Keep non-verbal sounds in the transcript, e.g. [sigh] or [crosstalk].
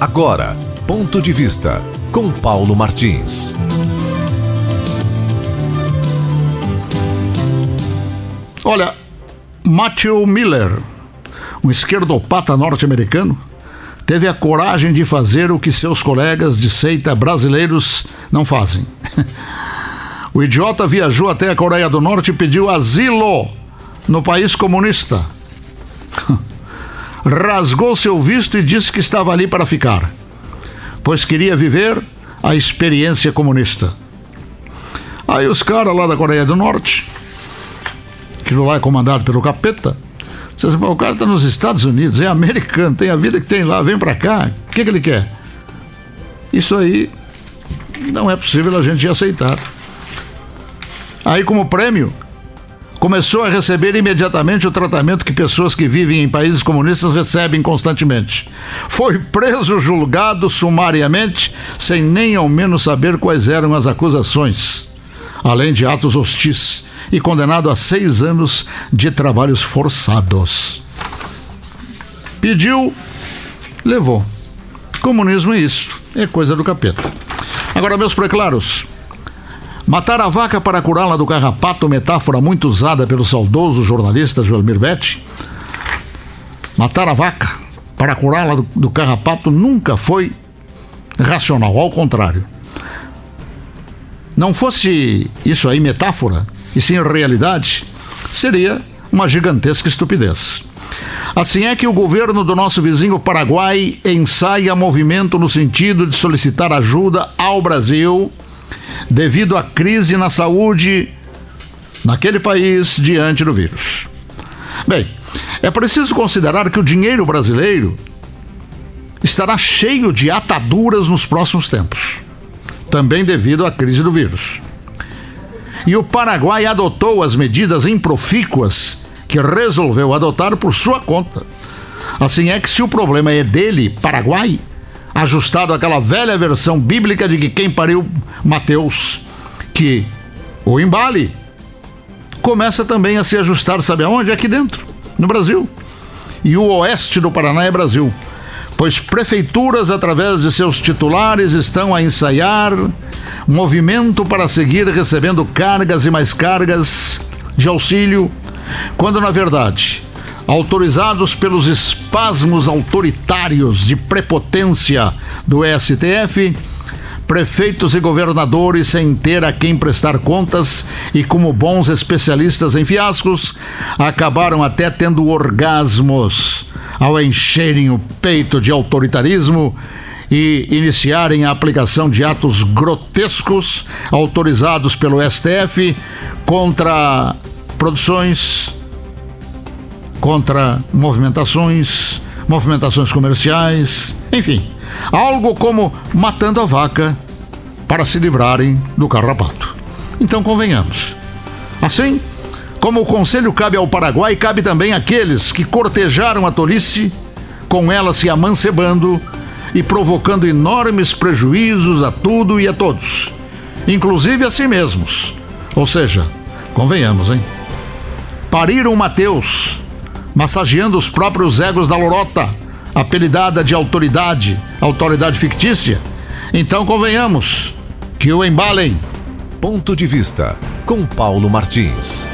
Agora, ponto de vista com Paulo Martins. Olha, Matthew Miller, um esquerdopata norte-americano, teve a coragem de fazer o que seus colegas de seita brasileiros não fazem. [laughs] o idiota viajou até a Coreia do Norte e pediu asilo no país comunista. [laughs] Rasgou seu visto e disse que estava ali para ficar, pois queria viver a experiência comunista. Aí os caras lá da Coreia do Norte, aquilo lá é comandado pelo capeta, disseram assim, o cara está nos Estados Unidos, é americano, tem a vida que tem lá, vem para cá, o que, que ele quer? Isso aí não é possível a gente aceitar. Aí, como prêmio, começou a receber imediatamente o tratamento que pessoas que vivem em países comunistas recebem constantemente. Foi preso, julgado sumariamente, sem nem ao menos saber quais eram as acusações, além de atos hostis, e condenado a seis anos de trabalhos forçados. Pediu, levou. Comunismo é isso, é coisa do capeta. Agora, meus preclaros, Matar a vaca para curá-la do carrapato, metáfora muito usada pelo saudoso jornalista Joel Mirbetti. Matar a vaca para curá-la do, do carrapato nunca foi racional, ao contrário. Não fosse isso aí metáfora, e sim realidade, seria uma gigantesca estupidez. Assim é que o governo do nosso vizinho Paraguai ensaia movimento no sentido de solicitar ajuda ao Brasil devido à crise na saúde naquele país diante do vírus. Bem, é preciso considerar que o dinheiro brasileiro estará cheio de ataduras nos próximos tempos, também devido à crise do vírus. E o Paraguai adotou as medidas improfícuas que resolveu adotar por sua conta. Assim é que, se o problema é dele, Paraguai, ajustado àquela velha versão bíblica de que quem pariu Mateus, que o embale, começa também a se ajustar, sabe aonde? Aqui dentro, no Brasil. E o oeste do Paraná é Brasil, pois prefeituras, através de seus titulares, estão a ensaiar movimento para seguir recebendo cargas e mais cargas de auxílio, quando na verdade autorizados pelos espasmos autoritários de prepotência do STF, prefeitos e governadores sem ter a quem prestar contas e como bons especialistas em fiascos, acabaram até tendo orgasmos ao encherem o peito de autoritarismo e iniciarem a aplicação de atos grotescos autorizados pelo STF contra produções contra movimentações, movimentações comerciais, enfim, algo como matando a vaca para se livrarem do carrapato. Então convenhamos. Assim, como o conselho cabe ao Paraguai, cabe também àqueles que cortejaram a tolice, com ela se amancebando e provocando enormes prejuízos a tudo e a todos, inclusive a si mesmos. Ou seja, convenhamos, hein? Pariram Mateus, massageando os próprios egos da lorota, apelidada de autoridade, autoridade fictícia. Então convenhamos que o embalem. Ponto de vista com Paulo Martins.